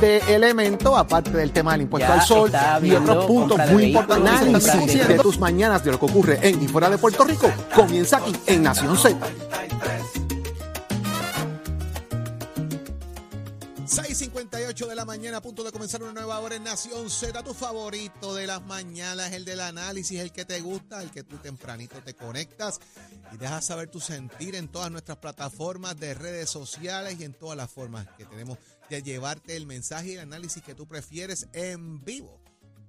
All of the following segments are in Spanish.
de elemento, aparte del tema del impuesto Ya al sol y otros puntos muy importantes. Análisis de tus mañanas de lo que ocurre en y fuera de Puerto Rico comienza aquí en Nación Z. 6:58 de la mañana, a punto de comenzar una nueva hora en Nación Z. Tu favorito de las mañanas, el del análisis, el que te gusta, el que tú tempranito te conectas y dejas saber tu sentir en todas nuestras plataformas de redes sociales y en todas las formas que tenemos de llevarte el mensaje y el análisis que tú prefieres en vivo.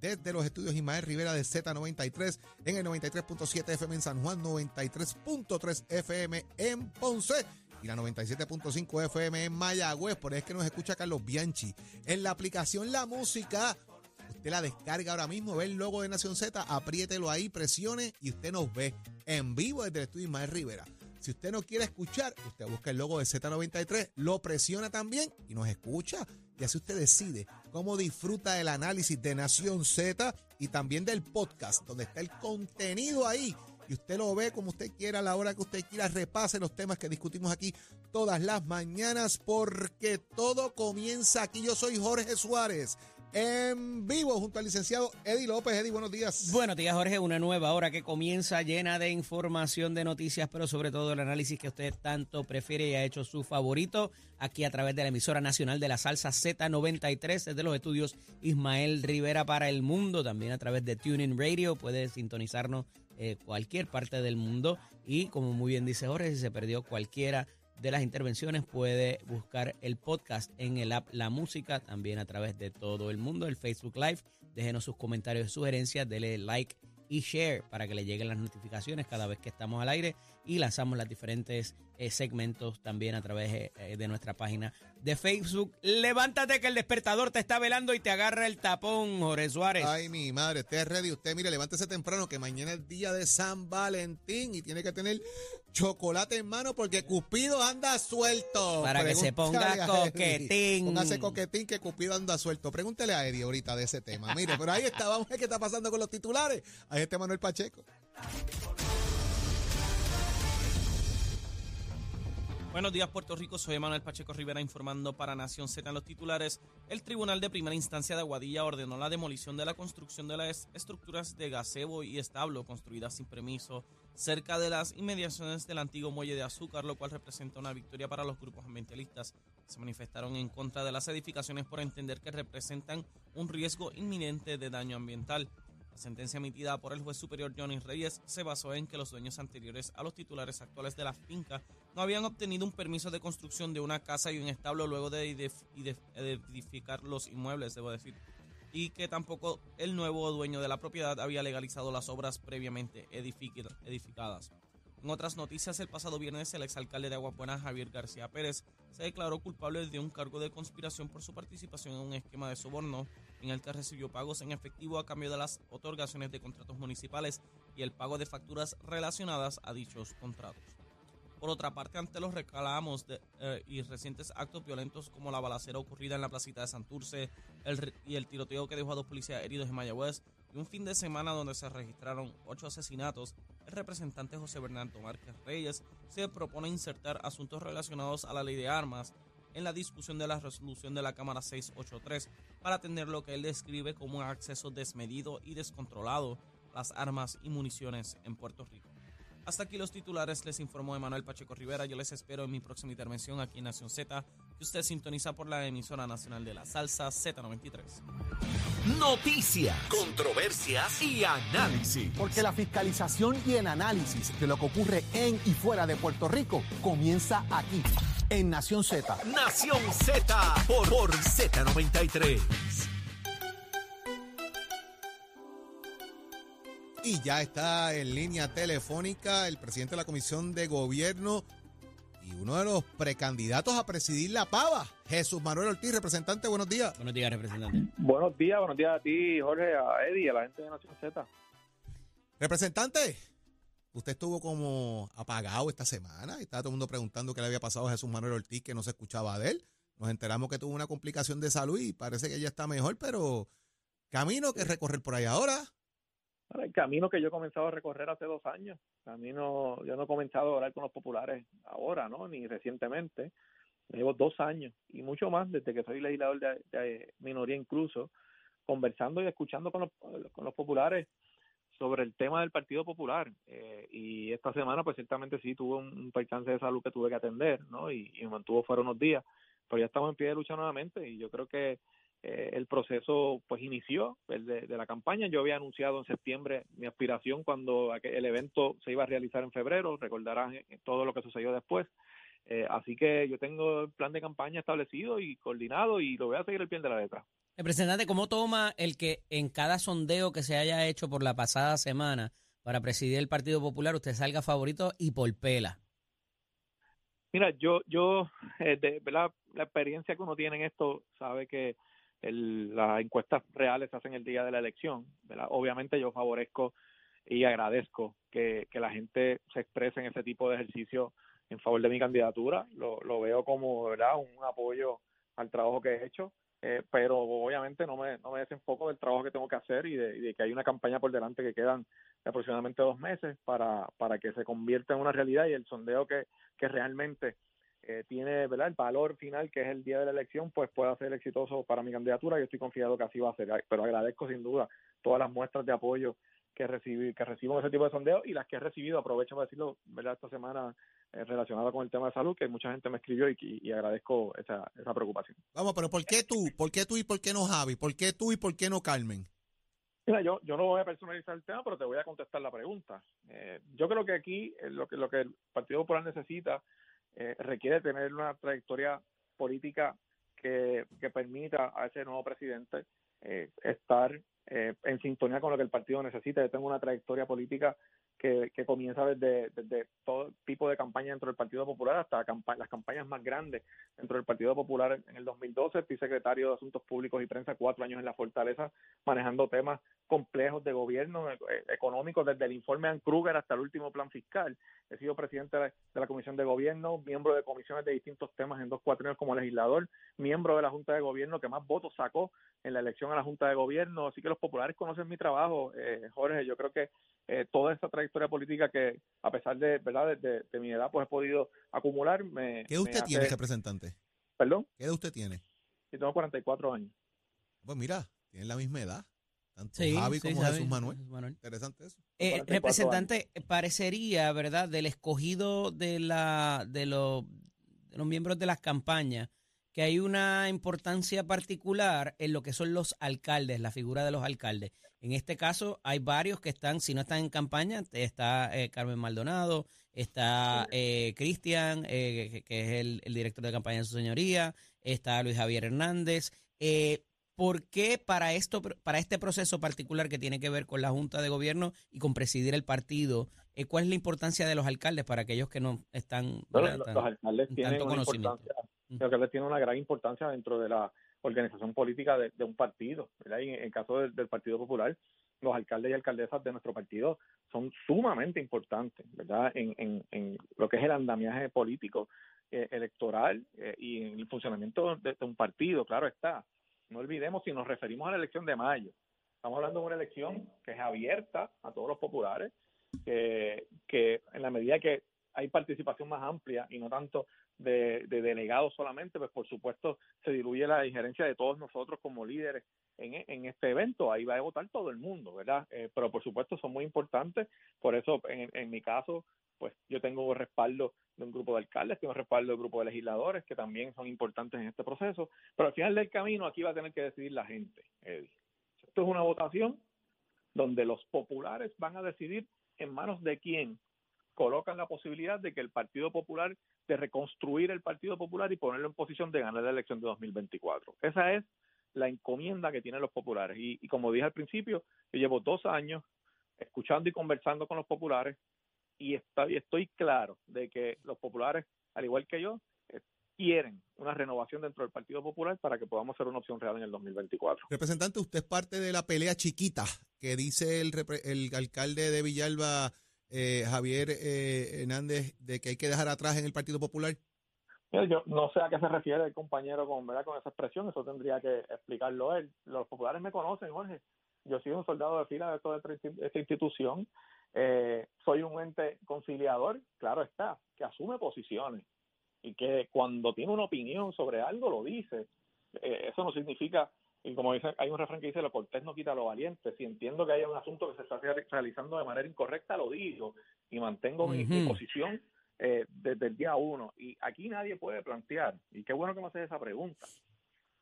Desde los estudios Ismael Rivera de Z93 en el 93.7 FM en San Juan, 93.3 FM en Ponce y la 97.5 FM en Mayagüez. Por ahí es que nos escucha Carlos Bianchi. En la aplicación La Música, usted la descarga ahora mismo, ve el logo de Nación Z, apriételo ahí, presione y usted nos ve en vivo desde el estudio Ismael Rivera. Si usted no quiere escuchar, usted busca el logo de Z93, lo presiona también y nos escucha. Y así usted decide cómo disfruta del análisis de Nación Z y también del podcast, donde está el contenido ahí. Y usted lo ve como usted quiera, a la hora que usted quiera, repase los temas que discutimos aquí todas las mañanas, porque todo comienza aquí. Yo soy Jorge Suárez, en vivo junto al licenciado Eddie López. Eddie, buenos días. Buenos días, Jorge. Una nueva hora que comienza llena de información, de noticias, pero sobre todo el análisis que usted tanto prefiere y ha hecho su favorito aquí a través de la emisora nacional de la salsa Z93, desde los estudios Ismael Rivera para el mundo, también a través de Tuning Radio. Puede sintonizarnos eh, cualquier parte del mundo y como muy bien dice Jorge, si se perdió cualquiera de las intervenciones puede buscar el podcast en el app La Música, también a través de todo el mundo, el Facebook Live. Déjenos sus comentarios y sugerencias, dele like y share para que le lleguen las notificaciones cada vez que estamos al aire y lanzamos los diferentes eh, segmentos también a través eh, de nuestra página de Facebook. Levántate que el despertador te está velando y te agarra el tapón, Jorge Suárez. Ay, mi madre, usted es ready. Usted, mire, levántese temprano que mañana es día de San Valentín y tiene que tener chocolate en mano porque Cupido anda suelto. Para que se ponga coquetín. Póngase coquetín que Cupido anda suelto. Pregúntele a Eddie ahorita de ese tema. Mire, pero ahí está, vamos a ver qué está pasando con los titulares. Ahí está Manuel Pacheco. Buenos días, Puerto Rico. Soy Manuel Pacheco Rivera informando para Nación Z los titulares. El Tribunal de Primera Instancia de Aguadilla ordenó la demolición de la construcción de las estructuras de gazebo y establo construidas sin permiso cerca de las inmediaciones del antiguo muelle de azúcar, lo cual representa una victoria para los grupos ambientalistas. Se manifestaron en contra de las edificaciones por entender que representan un riesgo inminente de daño ambiental. La sentencia emitida por el juez superior Johnny Reyes se basó en que los dueños anteriores a los titulares actuales de la finca no habían obtenido un permiso de construcción de una casa y un establo luego de edif- de edificar los inmuebles, debo decir, y que tampoco el nuevo dueño de la propiedad había legalizado las obras previamente edific- edificadas. En otras noticias, el pasado viernes el exalcalde de Aguapuena, Javier García Pérez, se declaró culpable de un cargo de conspiración por su participación en un esquema de soborno en el que recibió pagos en efectivo a cambio de las otorgaciones de contratos municipales y el pago de facturas relacionadas a dichos contratos. Por otra parte, ante los reclamos de, eh, y recientes actos violentos como la balacera ocurrida en la placita de Santurce y el tiroteo que dejó a dos policías heridos en Mayagüez y un fin de semana donde se registraron ocho asesinatos, el representante José Bernardo Márquez Reyes se propone insertar asuntos relacionados a la ley de armas en la discusión de la resolución de la Cámara 683 para atender lo que él describe como un acceso desmedido y descontrolado a las armas y municiones en Puerto Rico. Hasta aquí los titulares, les informó Emanuel Pacheco Rivera. Yo les espero en mi próxima intervención aquí en Nación Z, que usted sintoniza por la emisora nacional de la salsa Z93. Noticias, controversias y análisis. Porque la fiscalización y el análisis de lo que ocurre en y fuera de Puerto Rico comienza aquí en Nación Z. Nación Z por, por Z93. Y ya está en línea telefónica el presidente de la Comisión de Gobierno y uno de los precandidatos a presidir la Pava, Jesús Manuel Ortiz, representante, buenos días. Buenos días, representante. Buenos días, buenos días a ti, Jorge, a Eddie, a la gente de Nación Z. Representante, usted estuvo como apagado esta semana y estaba todo el mundo preguntando qué le había pasado a Jesús Manuel Ortiz, que no se escuchaba de él. Nos enteramos que tuvo una complicación de salud y parece que ya está mejor, pero camino que recorrer por ahí ahora. El camino que yo he comenzado a recorrer hace dos años, camino, yo no he comenzado a hablar con los populares ahora, ¿no? Ni recientemente, llevo dos años y mucho más desde que soy legislador de, minoría incluso, conversando y escuchando con los, con los populares sobre el tema del Partido Popular. Eh, y esta semana, pues ciertamente sí, tuve un, un percance de salud que tuve que atender, ¿no? Y me mantuvo fuera unos días, pero ya estamos en pie de lucha nuevamente y yo creo que eh, el proceso pues inició el de, de, la campaña. Yo había anunciado en septiembre mi aspiración cuando el evento se iba a realizar en febrero, recordarán eh, todo lo que sucedió después. Eh, así que yo tengo el plan de campaña establecido y coordinado y lo voy a seguir el pie de la letra. Representante, ¿cómo toma el que en cada sondeo que se haya hecho por la pasada semana para presidir el Partido Popular usted salga favorito y por pela? Mira, yo, yo, eh, de, la, la experiencia que uno tiene en esto, sabe que el, las encuestas reales se hacen el día de la elección. ¿verdad? Obviamente yo favorezco y agradezco que, que la gente se exprese en ese tipo de ejercicio en favor de mi candidatura. Lo, lo veo como ¿verdad? un apoyo al trabajo que he hecho, eh, pero obviamente no me, no me desenfoco del trabajo que tengo que hacer y de, y de, que hay una campaña por delante que quedan aproximadamente dos meses para, para que se convierta en una realidad y el sondeo que, que realmente eh, tiene ¿verdad? el valor final que es el día de la elección, pues pueda ser exitoso para mi candidatura. Yo estoy confiado que así va a ser, pero agradezco sin duda todas las muestras de apoyo que recibí, que recibo en ese tipo de sondeos y las que he recibido, aprovecho para decirlo, ¿verdad? esta semana eh, relacionada con el tema de salud, que mucha gente me escribió y, y, y, agradezco esa, esa preocupación. Vamos, pero ¿por qué tú? ¿Por qué tú y por qué no Javi? ¿Por qué tú y por qué no Carmen? Mira, yo, yo no voy a personalizar el tema, pero te voy a contestar la pregunta. Eh, yo creo que aquí eh, lo que, lo que el Partido Popular necesita eh, requiere tener una trayectoria política que, que permita a ese nuevo presidente eh, estar eh, en sintonía con lo que el partido necesita. Yo tengo una trayectoria política que, comienza desde, todo tipo de campaña dentro del Partido Popular hasta las campañas más grandes dentro del Partido Popular. En el 2012 fui secretario de Asuntos Públicos y Prensa, cuatro años en la Fortaleza, manejando temas complejos de gobierno eh, económicos, desde el informe Ann Kruger hasta el último plan fiscal. He sido presidente de la Comisión de Gobierno, miembro de comisiones de distintos temas en dos cuatrienios como legislador, miembro de la Junta de Gobierno que más votos sacó en la elección a la Junta de Gobierno. Así que los populares conocen mi trabajo, eh, Jorge. Yo creo que eh, toda esa trayectoria política que, a pesar de verdad de, de, de mi edad, pues he podido acumular. Me, ¿Qué usted me tiene, representante? ¿Perdón? ¿Qué edad usted tiene? Yo tengo 44 años. Pues mira, tienen la misma edad. Tanto sí, Javi sí, como Javi, Jesús Manuel. Jesús Manuel. Interesante eso. Eh, representante, años. parecería, ¿verdad?, del escogido de, la, de, los, de los miembros de las campañas, que hay una importancia particular en lo que son los alcaldes, la figura de los alcaldes. En este caso, hay varios que están, si no están en campaña, está eh, Carmen Maldonado, está eh, Cristian, eh, que es el, el, director de campaña de su señoría, está Luis Javier Hernández. Eh, ¿Por qué para esto, para este proceso particular que tiene que ver con la Junta de Gobierno y con presidir el partido, eh, cuál es la importancia de los alcaldes para aquellos que no están bueno, los, los, alcaldes tienen una importancia, los alcaldes tienen una gran importancia dentro de la organización política de, un partido, ¿verdad? Y en el caso del, Partido Popular, los alcaldes y alcaldesas de nuestro partido son sumamente importantes, ¿verdad? En, lo que es el andamiaje político eh, electoral eh, y en el funcionamiento de, de un partido, claro está no olvidemos si nos referimos a la elección de mayo. Estamos hablando de una elección que es abierta a todos los populares, que, que en la medida que hay participación más amplia y no tanto de, de, delegados solamente, pues por supuesto se diluye la injerencia de todos nosotros como líderes en, este evento. Ahí va a votar todo el mundo, ¿verdad? Eh, pero por supuesto son muy importantes. Por eso, en, mi caso, pues yo tengo un respaldo de un grupo de alcaldes, tengo un respaldo de un grupo de legisladores que también son importantes en este proceso, pero al final del camino aquí va a tener que decidir la gente. Esto es una votación donde los populares van a decidir en manos de quién colocan la posibilidad de que el Partido Popular, de reconstruir el Partido Popular y ponerlo en posición de ganar la elección de 2024. Esa es la encomienda que tienen los populares. Y, como dije al principio, yo llevo dos años escuchando y conversando con los populares, y, está, estoy claro de que los populares al igual que yo, eh, quieren una renovación dentro del Partido Popular para que podamos ser una opción real en el 2024. Representante, usted es parte de la pelea chiquita que dice el alcalde de Villalba, eh, Javier eh, Hernández, de que hay que dejar atrás en el Partido Popular. Yo no sé a qué se refiere el compañero con, ¿verdad? con esa expresión, eso tendría que explicarlo él. Los populares me conocen, Jorge. Yo soy un soldado de fila de toda esta institución. Eh, soy un ente conciliador, claro está, que asume posiciones y que cuando tiene una opinión sobre algo lo dice. Eh, eso no significa, y como dice, hay un refrán que dice, lo cortés no quita lo valiente. Si entiendo que hay un asunto que se está realizando de manera incorrecta, lo digo y mantengo mi, posición eh, desde el día uno. Y aquí nadie puede plantear, y qué bueno que me haces esa pregunta,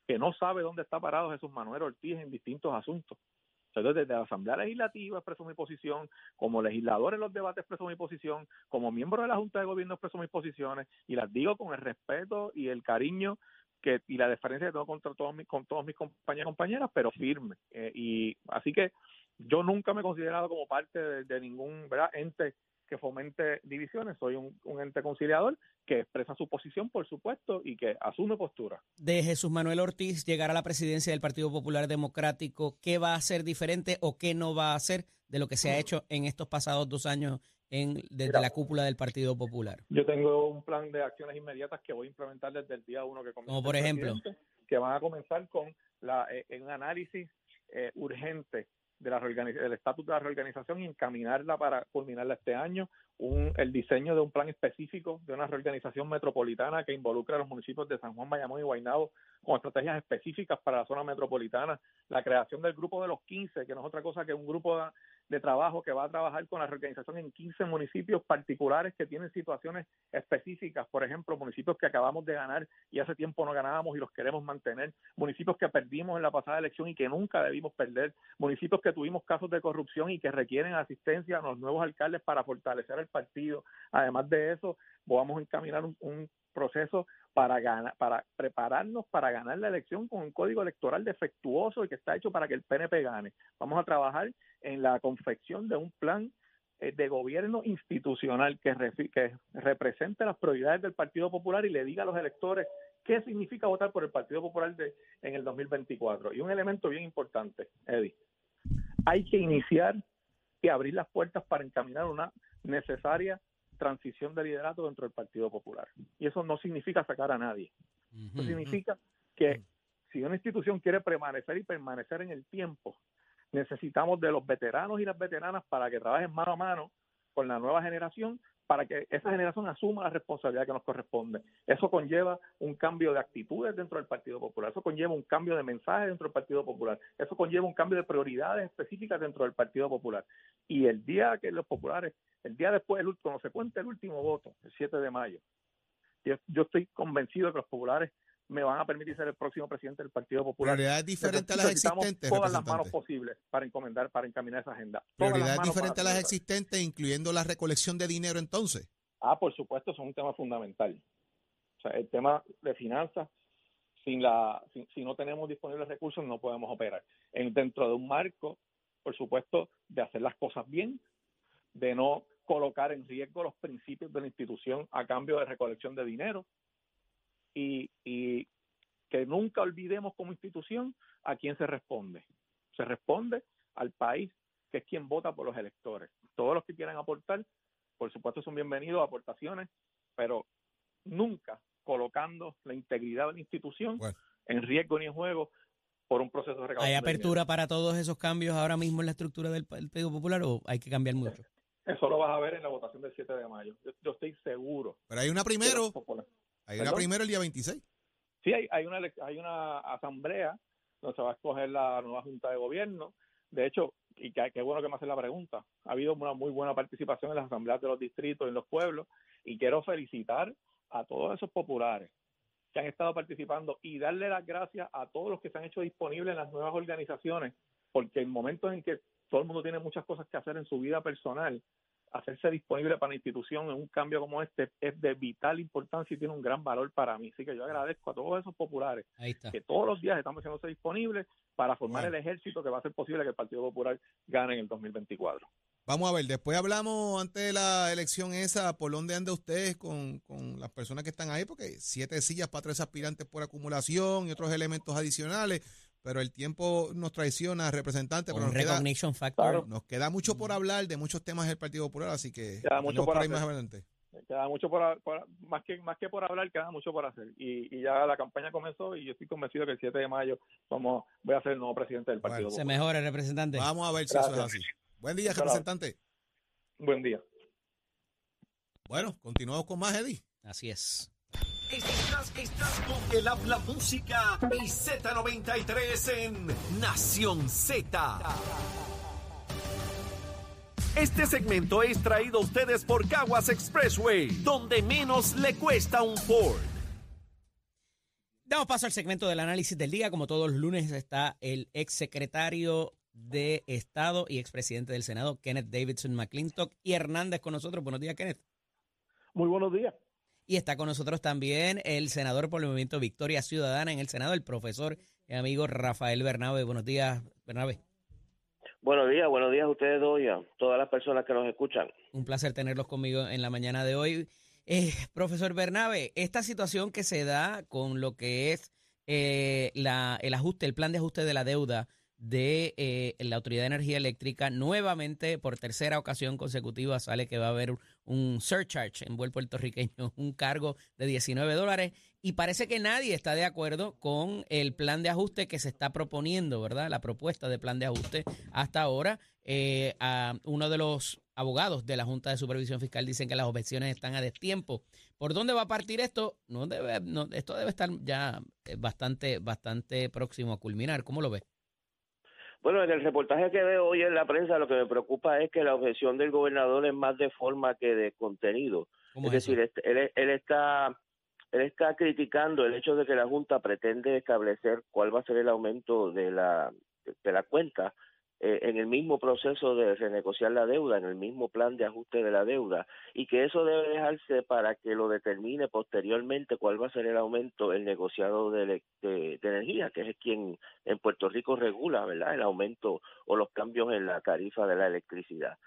que no sabe dónde está parado Jesús Manuel Ortiz en distintos asuntos. Entonces, desde la Asamblea Legislativa expreso mi posición, como legislador en los debates expreso mi posición, como miembro de la Junta de Gobierno expreso mis posiciones y las digo con el respeto y el cariño que y la diferencia que tengo contra todos mis, con todos mis compañeros y compañeras, pero firme. Eh, y así que yo nunca me he considerado como parte de, ningún ¿verdad? ente que fomente divisiones, soy un, ente conciliador que expresa su posición, por supuesto, y que asume postura. De Jesús Manuel Ortiz llegar a la presidencia del Partido Popular Democrático, ¿qué va a hacer diferente o qué no va a hacer de lo que se ha hecho en estos pasados dos años en, desde la cúpula del Partido Popular? Yo tengo un plan de acciones inmediatas que voy a implementar desde el día uno que comienza. Como por ejemplo. Que van a comenzar con la, eh, un análisis eh, urgente de la del estatus de la reorganización y encaminarla para culminarla este año, un, el diseño de un plan específico de una reorganización metropolitana que involucre a los municipios de San Juan, Bayamón y Guaynabo con estrategias específicas para la zona metropolitana, la creación del grupo de los 15, que no es otra cosa que un grupo de, trabajo que va a trabajar con la reorganización en 15 municipios particulares que tienen situaciones específicas, por ejemplo, municipios que acabamos de ganar y hace tiempo no ganábamos y los queremos mantener, municipios que perdimos en la pasada elección y que nunca debimos perder, municipios que tuvimos casos de corrupción y que requieren asistencia a los nuevos alcaldes para fortalecer el partido. Además de eso, vamos a encaminar un, proceso para ganar, para prepararnos para ganar la elección con un código electoral defectuoso y que está hecho para que el PNP gane. Vamos a trabajar en la confección de un plan eh, de gobierno institucional que, represente las prioridades del Partido Popular y le diga a los electores qué significa votar por el Partido Popular de, en el 2024. Y un elemento bien importante, Eddie, hay que iniciar y abrir las puertas para encaminar una necesaria transición de liderato dentro del Partido Popular. Y eso no significa sacar a nadie. Eso significa que si una institución quiere permanecer y permanecer en el tiempo, necesitamos de los veteranos y las veteranas para que trabajen mano a mano con la nueva generación para que esa generación asuma la responsabilidad que nos corresponde. Eso conlleva un cambio de actitudes dentro del Partido Popular, eso conlleva un cambio de mensaje dentro del Partido Popular, eso conlleva un cambio de prioridades específicas dentro del Partido Popular. Y el día que los populares, el día después, cuando se cuente el último voto, el 7 de mayo, yo, yo estoy convencido de que los populares me van a permitir ser el próximo presidente del Partido Popular. Prioridades diferentes a las existentes. Todas las manos posibles para encomendar, para encaminar esa agenda. Prioridades diferentes a las existentes, incluyendo la recolección de dinero entonces. Ah, por supuesto, es un tema fundamental. O sea, el tema de finanzas, sin la, si no tenemos disponibles recursos, no podemos operar. En, dentro de un marco, por supuesto, de hacer las cosas bien, de no colocar en riesgo los principios de la institución a cambio de recolección de dinero, y, y que nunca olvidemos como institución a quién se responde. Se responde al país, que es quien vota por los electores. Todos los que quieran aportar, por supuesto, son bienvenidos a aportaciones, pero nunca colocando la integridad de la institución en riesgo ni en juego por un proceso de ¿Hay apertura para todos esos cambios ahora mismo en la estructura del Partido Popular o hay que cambiar mucho? Eso lo vas a ver en la votación del 7 de mayo. Yo, estoy seguro. Pero hay una primero. Hay una primero el día 26. Sí, hay, hay, una, hay una asamblea donde se va a escoger la nueva Junta de Gobierno. De hecho, y qué bueno que me hacen la pregunta, ha habido una muy buena participación en las asambleas de los distritos, en los pueblos, y quiero felicitar a todos esos populares que han estado participando y darle las gracias a todos los que se han hecho disponibles en las nuevas organizaciones, porque en momentos en que todo el mundo tiene muchas cosas que hacer en su vida personal, hacerse disponible para la institución en un cambio como este es de vital importancia y tiene un gran valor para mí. Así que yo agradezco a todos esos populares que todos los días estamos haciéndose disponibles para formar el ejército que va a hacer posible que el Partido Popular gane en el 2024. Vamos a ver, después hablamos antes de la elección esa, por dónde anda usted con, con las personas que están ahí, porque siete sillas para tres aspirantes por acumulación y otros elementos adicionales, pero el tiempo nos traiciona, representante. Pero nos recognition factor. Nos queda mucho por hablar de muchos temas del Partido Popular, así que queda mucho por, más adelante. Queda mucho por, más que más que por hablar, queda mucho por hacer. Y, y, ya la campaña comenzó y yo estoy convencido que el 7 de mayo vamos, voy a ser el nuevo presidente del Partido Popular. Se mejora, representante. Vamos a ver si eso es así. Buen día, representante. Buen día. Bueno, continuamos con más, Eddie. Así es. Estás, con el habla música y Z93 en Nación Z. Este segmento es traído a ustedes por Caguas Expressway, donde menos le cuesta un Ford. Damos paso al segmento del análisis del día. Como todos los lunes está el ex secretario de Estado y expresidente del Senado, Kenneth Davidson McClintock, y Hernández con nosotros. Buenos días, Kenneth. Muy buenos días. Y está con nosotros también el senador por el Movimiento Victoria Ciudadana en el Senado, el profesor y amigo Rafael Bernabe. Buenos días, Bernabe. Buenos días, buenos días a ustedes dos y a todas las personas que nos escuchan. Un placer tenerlos conmigo en la mañana de hoy. Eh, profesor Bernabe, esta situación que se da con lo que es eh, la, el ajuste, el plan de ajuste de la deuda de eh, la Autoridad de Energía Eléctrica. Nuevamente, por tercera ocasión consecutiva, sale que va a haber un surcharge en buen puertorriqueño, un cargo de 19 dólares. Y parece que nadie está de acuerdo con el plan de ajuste que se está proponiendo, ¿verdad? La propuesta de plan de ajuste hasta ahora. Eh, uno de los abogados de la Junta de Supervisión Fiscal dicen que las objeciones están a destiempo. ¿Por dónde va a partir esto? No debe, no, esto debe estar ya eh, bastante, bastante próximo a culminar. ¿Cómo lo ves? Bueno, en el reportaje que veo hoy en la prensa, lo que me preocupa es que la objeción del gobernador es más de forma que de contenido. Es, decir, él, él, está él está criticando el hecho de que la Junta pretende establecer cuál va a ser el aumento de la de la cuenta eh, en el mismo proceso de renegociar la deuda, en el mismo plan de ajuste de la deuda, y que eso debe dejarse para que lo determine posteriormente cuál va a ser el aumento, el negociado de, de, energía, que es quien en Puerto Rico regula, ¿verdad?, el aumento o los cambios en la tarifa de la electricidad.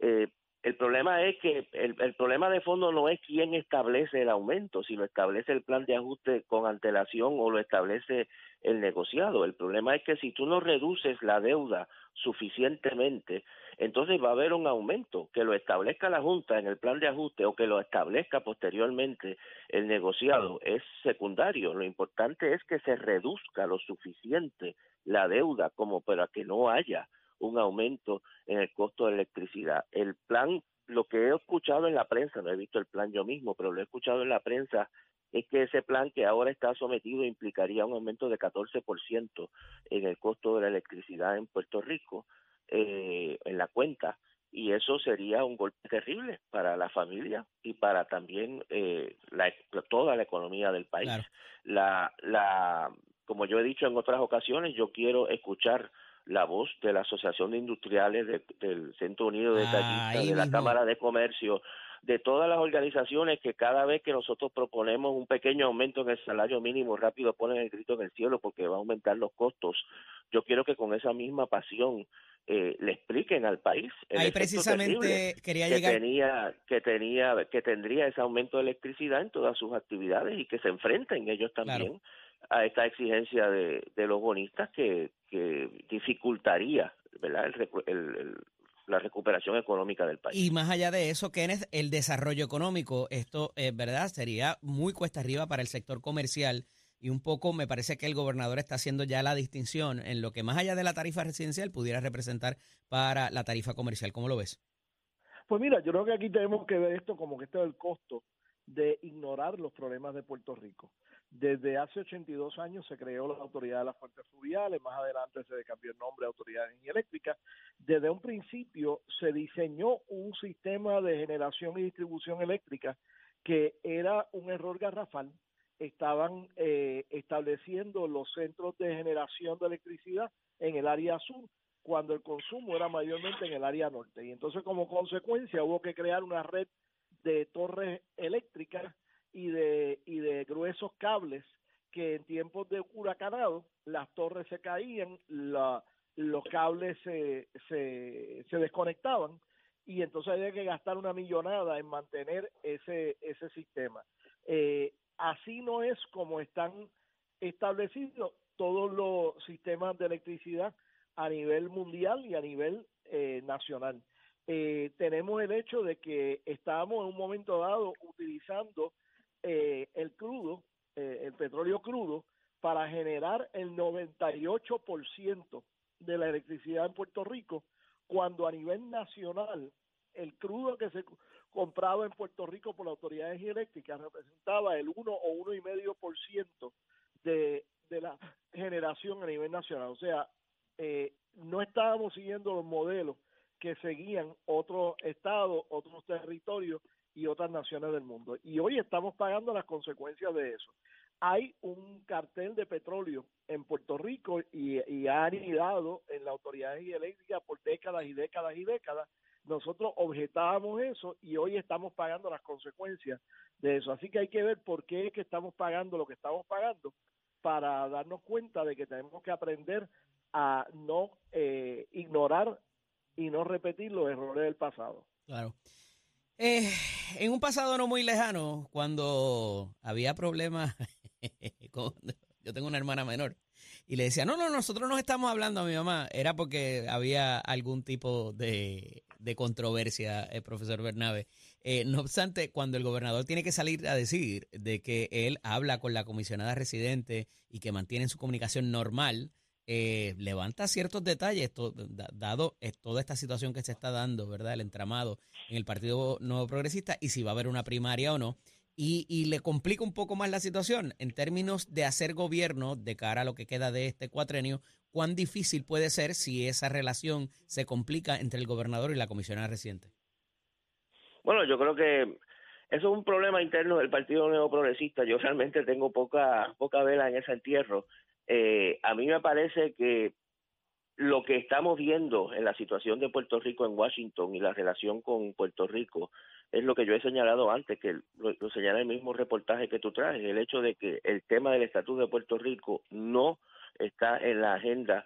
Eh, el problema es que el, el, problema de fondo no es quién establece el aumento, si lo establece el plan de ajuste con antelación o lo establece el negociado. El problema es que si tú no reduces la deuda suficientemente, entonces va a haber un aumento, que lo establezca la Junta en el plan de ajuste o que lo establezca posteriormente el negociado es secundario. Lo importante es que se reduzca lo suficiente la deuda como para que no haya un aumento en el costo de electricidad. El plan, lo que he escuchado en la prensa, no he visto el plan yo mismo, pero lo he escuchado en la prensa, es que ese plan que ahora está sometido implicaría un aumento de 14% en el costo de la electricidad en Puerto Rico, eh, en la cuenta, y eso sería un golpe terrible para la familia y para también eh, la, toda la economía del país. La, la, como yo he dicho en otras ocasiones, yo quiero escuchar la voz de la Asociación de Industriales del Centro Unido de Tallistas, de la Cámara de Comercio, de todas las organizaciones que cada vez que nosotros proponemos un pequeño aumento en el salario mínimo rápido ponen el grito en el cielo porque va a aumentar los costos. Yo quiero que con esa misma pasión eh, le expliquen al país Ahí precisamente quería que llegar. tenía que tenía que tendría ese aumento de electricidad en todas sus actividades y que se enfrenten ellos también a esta exigencia de, de los bonistas que, que dificultaría ¿verdad? El, la recuperación económica del país. Y más allá de eso, Kenneth, el desarrollo económico, esto es eh, verdad, sería muy cuesta arriba para el sector comercial y un poco me parece que el gobernador está haciendo ya la distinción en lo que más allá de la tarifa residencial pudiera representar para la tarifa comercial. ¿Cómo lo ves? Pues mira, yo creo que aquí tenemos que ver esto como que esto es el costo de ignorar los problemas de Puerto Rico. Desde hace 82 años se creó la Autoridad de las Fuentes Fluviales, más adelante se cambió el nombre a Autoridad de Energía Eléctrica. Desde un principio se diseñó un sistema de generación y distribución eléctrica que era un error garrafal. Estaban eh, estableciendo los centros de generación de electricidad en el área sur cuando el consumo era mayormente en el área norte. Y entonces como consecuencia hubo que crear una red de torres eléctricas y de, y de gruesos cables que en tiempos de huracanado las torres se caían, los cables se, se, se desconectaban y entonces hay que gastar una millonada en mantener ese, ese sistema. Eh, así no es como están establecidos todos los sistemas de electricidad a nivel mundial y a nivel eh, nacional. Eh, tenemos el hecho de que estamos en un momento dado utilizando el crudo, el petróleo crudo, para generar el 98% de la electricidad en Puerto Rico, cuando a nivel nacional el crudo que se compraba en Puerto Rico por la Autoridad de Energía Eléctrica representaba el 1 o 1,5% de, de la generación a nivel nacional. O sea, eh, no estábamos siguiendo los modelos que seguían otros estados, otros territorios y otras naciones del mundo. Y hoy estamos pagando las consecuencias de eso hay un cartel de petróleo en Puerto Rico y, ha anidado en la autoridad eléctrica por décadas y décadas y décadas. Nosotros objetábamos eso y hoy estamos pagando las consecuencias de eso. Así que hay que ver por qué es que estamos pagando lo que estamos pagando para darnos cuenta de que tenemos que aprender a no eh, ignorar y no repetir los errores del pasado. Claro. Eh, en un pasado no muy lejano, cuando había problemas yo tengo una hermana menor. Y le decía, no, no, nosotros no estamos hablando a mi mamá. Era porque había algún tipo de, controversia, el profesor Bernabe. Eh, no obstante, cuando el gobernador tiene que salir a decir de que él habla con la comisionada residente y que mantiene su comunicación normal, eh, levanta ciertos detalles, dado eh, toda esta situación que se está dando, ¿verdad? El entramado en el Partido Nuevo Progresista y si va a haber una primaria o no y, le complica un poco más la situación en términos de hacer gobierno de cara a lo que queda de este cuatrenio. ¿Cuán difícil puede ser si esa relación se complica entre el gobernador y la comisionada residente? Bueno, yo creo que eso es un problema interno del Partido Nuevo Progresista. Yo realmente tengo poca, poca vela en ese entierro. Eh, a mí me parece que lo que estamos viendo en la situación de Puerto Rico en Washington y la relación con Puerto Rico es lo que yo he señalado antes, que lo, señala el mismo reportaje que tú traes, el hecho de que el tema del estatus de Puerto Rico no está en la agenda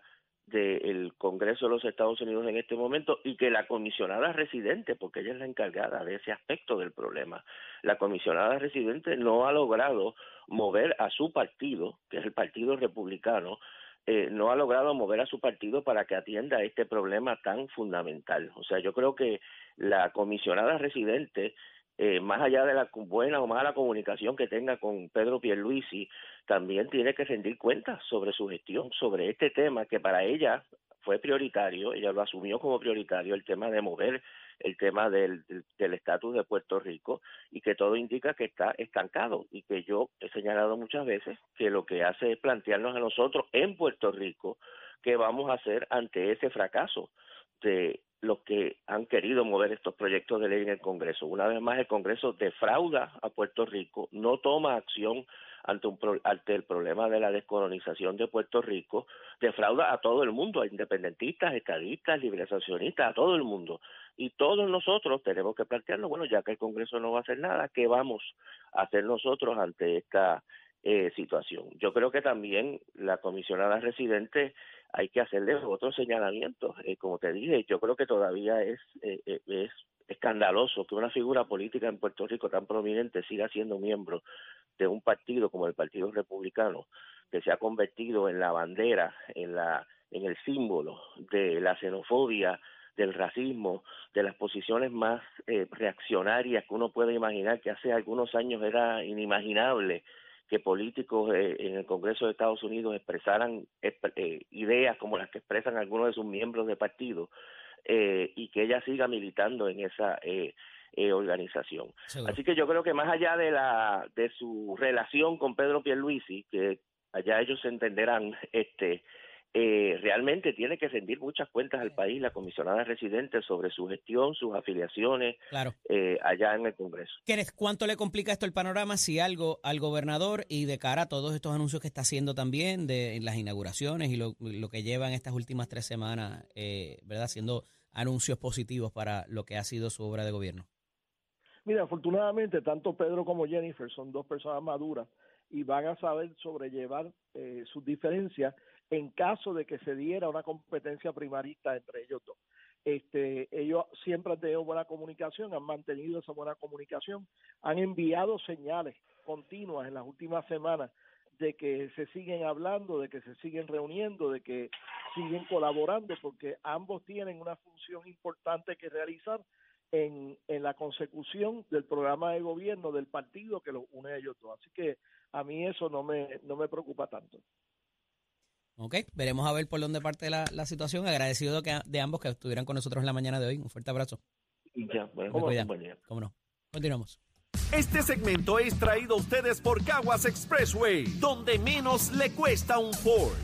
del Congreso de los Estados Unidos en este momento y que la comisionada residente, porque ella es la encargada de ese aspecto del problema, la comisionada residente no ha logrado mover a su partido, que es el Partido Republicano, eh, no ha logrado mover a su partido para que atienda este problema tan fundamental. O sea, yo creo que la comisionada residente, eh, más allá de la buena o mala comunicación que tenga con Pedro Pierluisi, también tiene que rendir cuentas sobre su gestión, sobre este tema que para ella fue prioritario, ella lo asumió como prioritario, el tema de mover el tema del estatus de Puerto Rico y que todo indica que está estancado y que yo he señalado muchas veces que lo que hace es plantearnos a nosotros en Puerto Rico qué vamos a hacer ante ese fracaso de los que han querido mover estos proyectos de ley en el Congreso. Una vez más, el Congreso defrauda a Puerto Rico, no toma acción ante, un, ante el problema de la descolonización de Puerto Rico, defrauda a todo el mundo, a independentistas, estadistas, liberacionistas, a todo el mundo. Y todos nosotros tenemos que plantearnos, bueno, ya que el Congreso no va a hacer nada, ¿qué vamos a hacer nosotros ante esta eh, situación? Yo creo que también la comisionada residente hay que hacerle otros señalamientos. Eh, como te dije, yo creo que todavía es, eh, eh, es escandaloso que una figura política en Puerto Rico tan prominente siga siendo miembro de un partido como el Partido Republicano, que se ha convertido en la bandera, en la en el símbolo de la xenofobia, del racismo, de las posiciones más reaccionarias que uno puede imaginar, que hace algunos años era inimaginable que políticos eh, en el Congreso de Estados Unidos expresaran eh, ideas como las que expresan algunos de sus miembros de partido eh, y que ella siga militando en esa organización. Así que yo creo que más allá de la de su relación con Pedro Pierluisi, que allá ellos se entenderán, este eh, realmente tiene que rendir muchas cuentas al país la comisionada residente sobre su gestión, sus afiliaciones eh, allá en el Congreso. ¿Cuánto le complica esto el panorama si algo al gobernador y de cara a todos estos anuncios que está haciendo también de las inauguraciones y lo, que llevan estas últimas tres semanas, eh, ¿verdad? Haciendo anuncios positivos para lo que ha sido su obra de gobierno. Mira, afortunadamente tanto Pedro como Jennifer son dos personas maduras y van a saber sobrellevar eh, sus diferencias en caso de que se diera una competencia primarista entre ellos dos. este, ellos siempre han tenido buena comunicación, han mantenido esa buena comunicación, han enviado señales continuas en las últimas semanas de que se siguen hablando, de que se siguen reuniendo, de que siguen colaborando, porque ambos tienen una función importante que realizar en, en la consecución del programa de gobierno del partido que los une a ellos dos. Así que a mí eso no me, no me preocupa tanto. Ok, veremos a ver por dónde parte la, la situación. Agradecido de, de ambos que estuvieran con nosotros en la mañana de hoy. Un fuerte abrazo. Ya, bueno, ¿Cómo no? Continuamos. Este segmento es traído a ustedes por Caguas Expressway, donde menos le cuesta un Ford.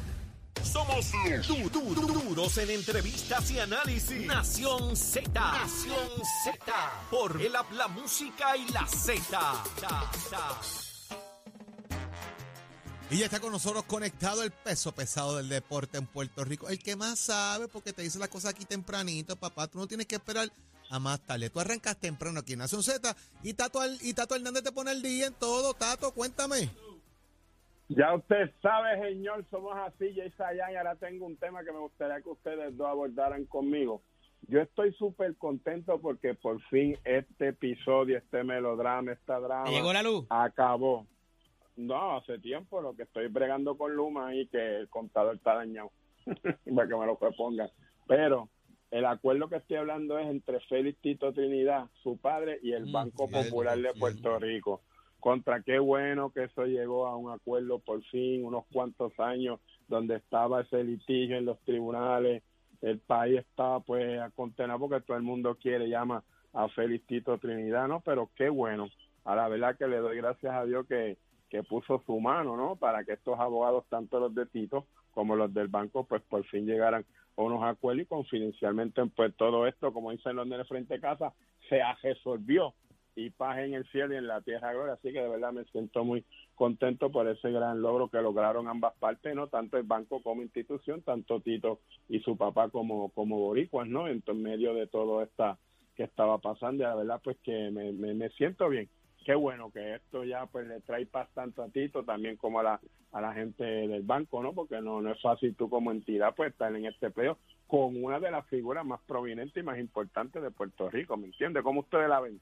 Somos du du duros en entrevistas y análisis. Nación Z. Nación Z. Por el la música y la Z. Y ya está con nosotros conectado el peso pesado del deporte en Puerto Rico. El que más sabe, porque te dice las cosas aquí tempranito, papá. Tú no tienes que esperar a más tarde. Tú arrancas temprano aquí en Nación Z y Tato, y Tato Hernández te pone el día en todo. Tato, cuéntame. Ya usted sabe, señor, somos así, Jay Sayan, y ahora tengo un tema que me gustaría que ustedes dos abordaran conmigo. Yo estoy súper contento porque por fin este episodio, este melodrama, esta drama... ¿Llegó la luz? Acabó. No, hace tiempo lo que estoy bregando con Luma y que el contador está dañado. para que me lo pongan. Pero el acuerdo que estoy hablando es entre Félix Tito Trinidad, su padre, y el mm, Banco Popular de Puerto Rico. Contra qué bueno que eso llegó a un acuerdo por fin, unos cuantos años donde estaba ese litigio en los tribunales, el país estaba pues a contener porque todo el mundo quiere, llama a Félix Tito Trinidad, ¿no? Pero qué bueno, a la verdad que le doy gracias a Dios que, que puso su mano, ¿no? Para que estos abogados, tanto los de Tito como los del banco, pues por fin llegaran a unos acuerdos y confidencialmente pues todo esto, como dicen los de frente casa, se resolvió y paz en el cielo y en la tierra gloria. Así que de verdad me siento muy contento por ese gran logro que lograron ambas partes, ¿no? Tanto el banco como institución, tanto Tito y su papá como, como boricuas, ¿no? En medio de todo esta que estaba pasando y la verdad pues que me, me, siento bien. Qué bueno que esto ya pues le trae paz tanto a Tito también como a la, a la gente del banco, ¿no? Porque no, no es fácil tú como entidad pues estar en este pleo con una de las figuras más prominentes y más importantes de Puerto Rico, ¿me entiende? ¿Cómo ustedes la ven?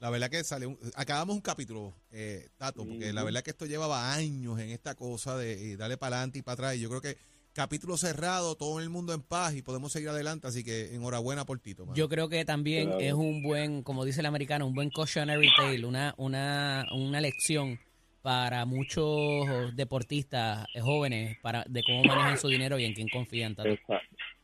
La verdad que sale, acabamos un capítulo, eh, Tato, porque la verdad que esto llevaba años en esta cosa de eh, darle para adelante y para atrás. Y yo creo que capítulo cerrado, todo el mundo en paz y podemos seguir adelante. Así que enhorabuena por Tito. Yo creo que también es un buen, como dice el americano, un buen cautionary tale, una, una, una lección para muchos deportistas jóvenes para de cómo manejan su dinero y en quién confían. Tato.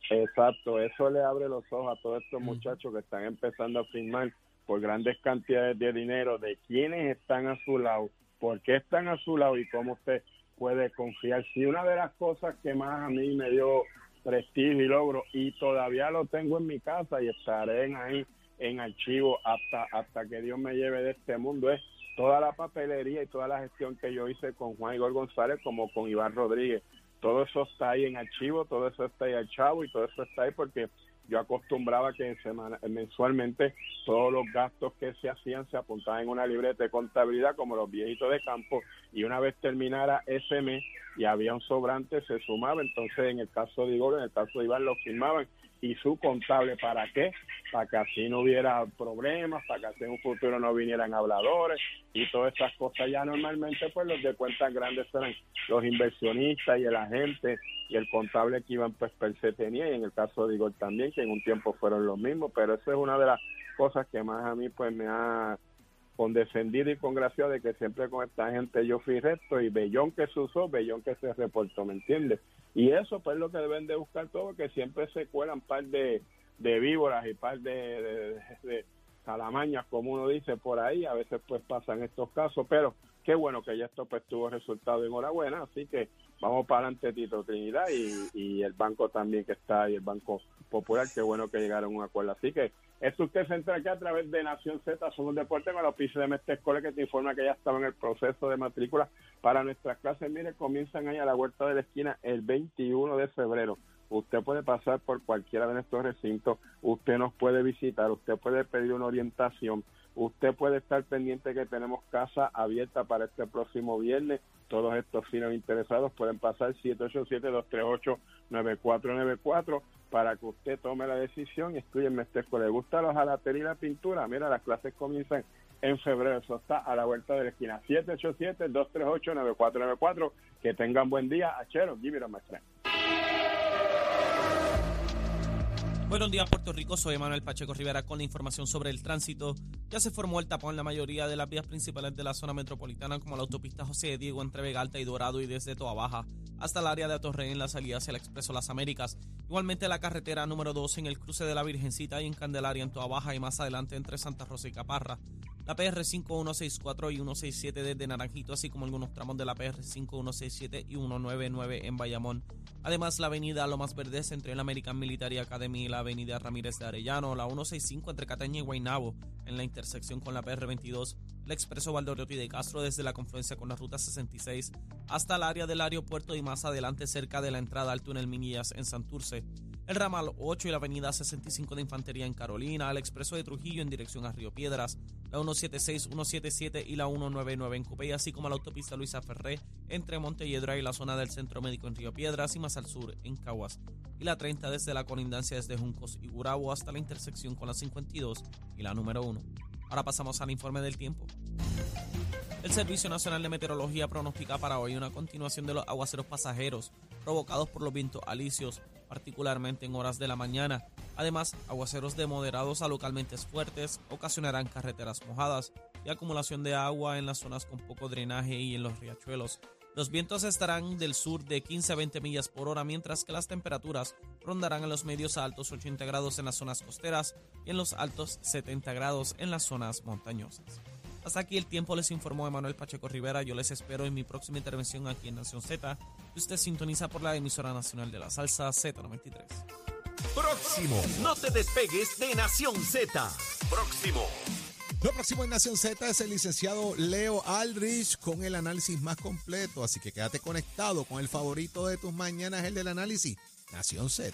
Exacto, eso le abre los ojos a todos estos muchachos que están empezando a firmar por grandes cantidades de dinero de quienes están a su lado, por qué están a su lado y cómo usted puede confiar. Si una de las cosas que más a mí me dio prestigio y logro y todavía lo tengo en mi casa y estaré ahí en archivo hasta hasta que Dios me lleve de este mundo es toda la papelería y toda la gestión que yo hice con Juan Igor González como con Iván Rodríguez. Todo eso está ahí en archivo, todo eso está ahí al chavo y todo eso está ahí porque yo acostumbraba que semana, mensualmente todos los gastos que se hacían se apuntaban en una libreta de contabilidad como los viejitos de campo y una vez terminara ese mes y había un sobrante se sumaba. Entonces en el caso de Igor en el caso de Iván lo firmaban y su contable. Para qué para que así no hubiera problemas para que así en un futuro no vinieran habladores y todas esas cosas. Ya normalmente pues los de cuentas grandes eran los inversionistas y el agente y el contable que Iván pues per se tenía. Y en el caso de Igor también que en un tiempo fueron los mismos. Pero eso es una de las cosas que más a mí pues me ha condescendido y congraciado de que siempre con esta gente yo fui recto y bellón que se usó, bellón que se reportó, ¿me entiendes? Y eso pues lo que deben de buscar todo, que siempre se cuelan par de, de víboras y par de, de, salamañas, como uno dice por ahí, a veces pues pasan estos casos, pero qué bueno que ya esto pues tuvo resultado, enhorabuena, así que vamos para adelante Tito Trinidad y, y el banco también que está ahí, el Banco Popular, qué bueno que llegaron a un acuerdo, así que esto usted se entra aquí a través de Nación Z, somos deporte con la oficina de Mestre Escuela que te informa que ya estaba en el proceso de matrícula para nuestras clases. Mire, comienzan ahí a la vuelta de la esquina el 21 de febrero. Usted puede pasar por cualquiera de estos recintos, usted nos puede visitar, usted puede pedir una orientación, usted puede estar pendiente que tenemos casa abierta para este próximo viernes. Todos estos finos interesados pueden pasar 787-238-9494 para que usted tome la decisión y estudie en Mestesco. ¿Le gusta los jalatería y la pintura? Mira, las clases comienzan en febrero. Eso está a la vuelta de la esquina. 787-238-9494. Que tengan buen día. Achero, give it a Buenos días, Puerto Rico. Soy Manuel Pacheco Rivera con la información sobre el tránsito. Ya se formó el tapón en la mayoría de las vías principales de la zona metropolitana, como la autopista José Diego entre Vega Alta y Dorado y desde Toa Baja hasta el área de Atorrey en la salida hacia el Expreso Las Américas. Igualmente la carretera número 2 en el cruce de la Virgencita y en Candelaria en Toa Baja y más adelante entre Santa Rosa y Caparra la PR 5164 y 167 desde Naranjito, así como algunos tramos de la PR 5167 y 199 en Bayamón. Además, la avenida Lomas Verdes entre la American Military Academy y la avenida Ramírez de Arellano, la 165 entre Cataña y Guaynabo, en la intersección con la PR 22, el expreso Valdoriotti de Castro desde la confluencia con la ruta 66 hasta el área del aeropuerto y más adelante cerca de la entrada al túnel Minillas en Santurce el ramal 8 y la avenida 65 de Infantería en Carolina, el expreso de Trujillo en dirección a Río Piedras, la 176, 177 y la 199 en Cupey, así como la autopista Luisa Ferré entre Montelledra y la zona del Centro Médico en Río Piedras y más al sur en Caguas, y la 30 desde la colindancia desde Juncos y Gurabo hasta la intersección con la 52 y la número 1. Ahora pasamos al informe del tiempo. El Servicio Nacional de Meteorología pronostica para hoy una continuación de los aguaceros pasajeros provocados por los vientos alisios particularmente en horas de la mañana. Además, aguaceros de moderados a localmente fuertes ocasionarán carreteras mojadas y acumulación de agua en las zonas con poco drenaje y en los riachuelos. Los vientos estarán del sur de 15 a 20 millas por hora, mientras que las temperaturas rondarán en los medios a altos 80 grados en las zonas costeras y en los altos 70 grados en las zonas montañosas. Hasta aquí el tiempo les informó Emanuel Pacheco Rivera. Yo les espero en mi próxima intervención aquí en Nación Z. Usted sintoniza por la emisora nacional de la salsa Z93. Próximo. No te despegues de Nación Z. Próximo. Lo próximo en Nación Z es el licenciado Leo Aldrich con el análisis más completo. Así que quédate conectado con el favorito de tus mañanas, el del análisis, Nación Z.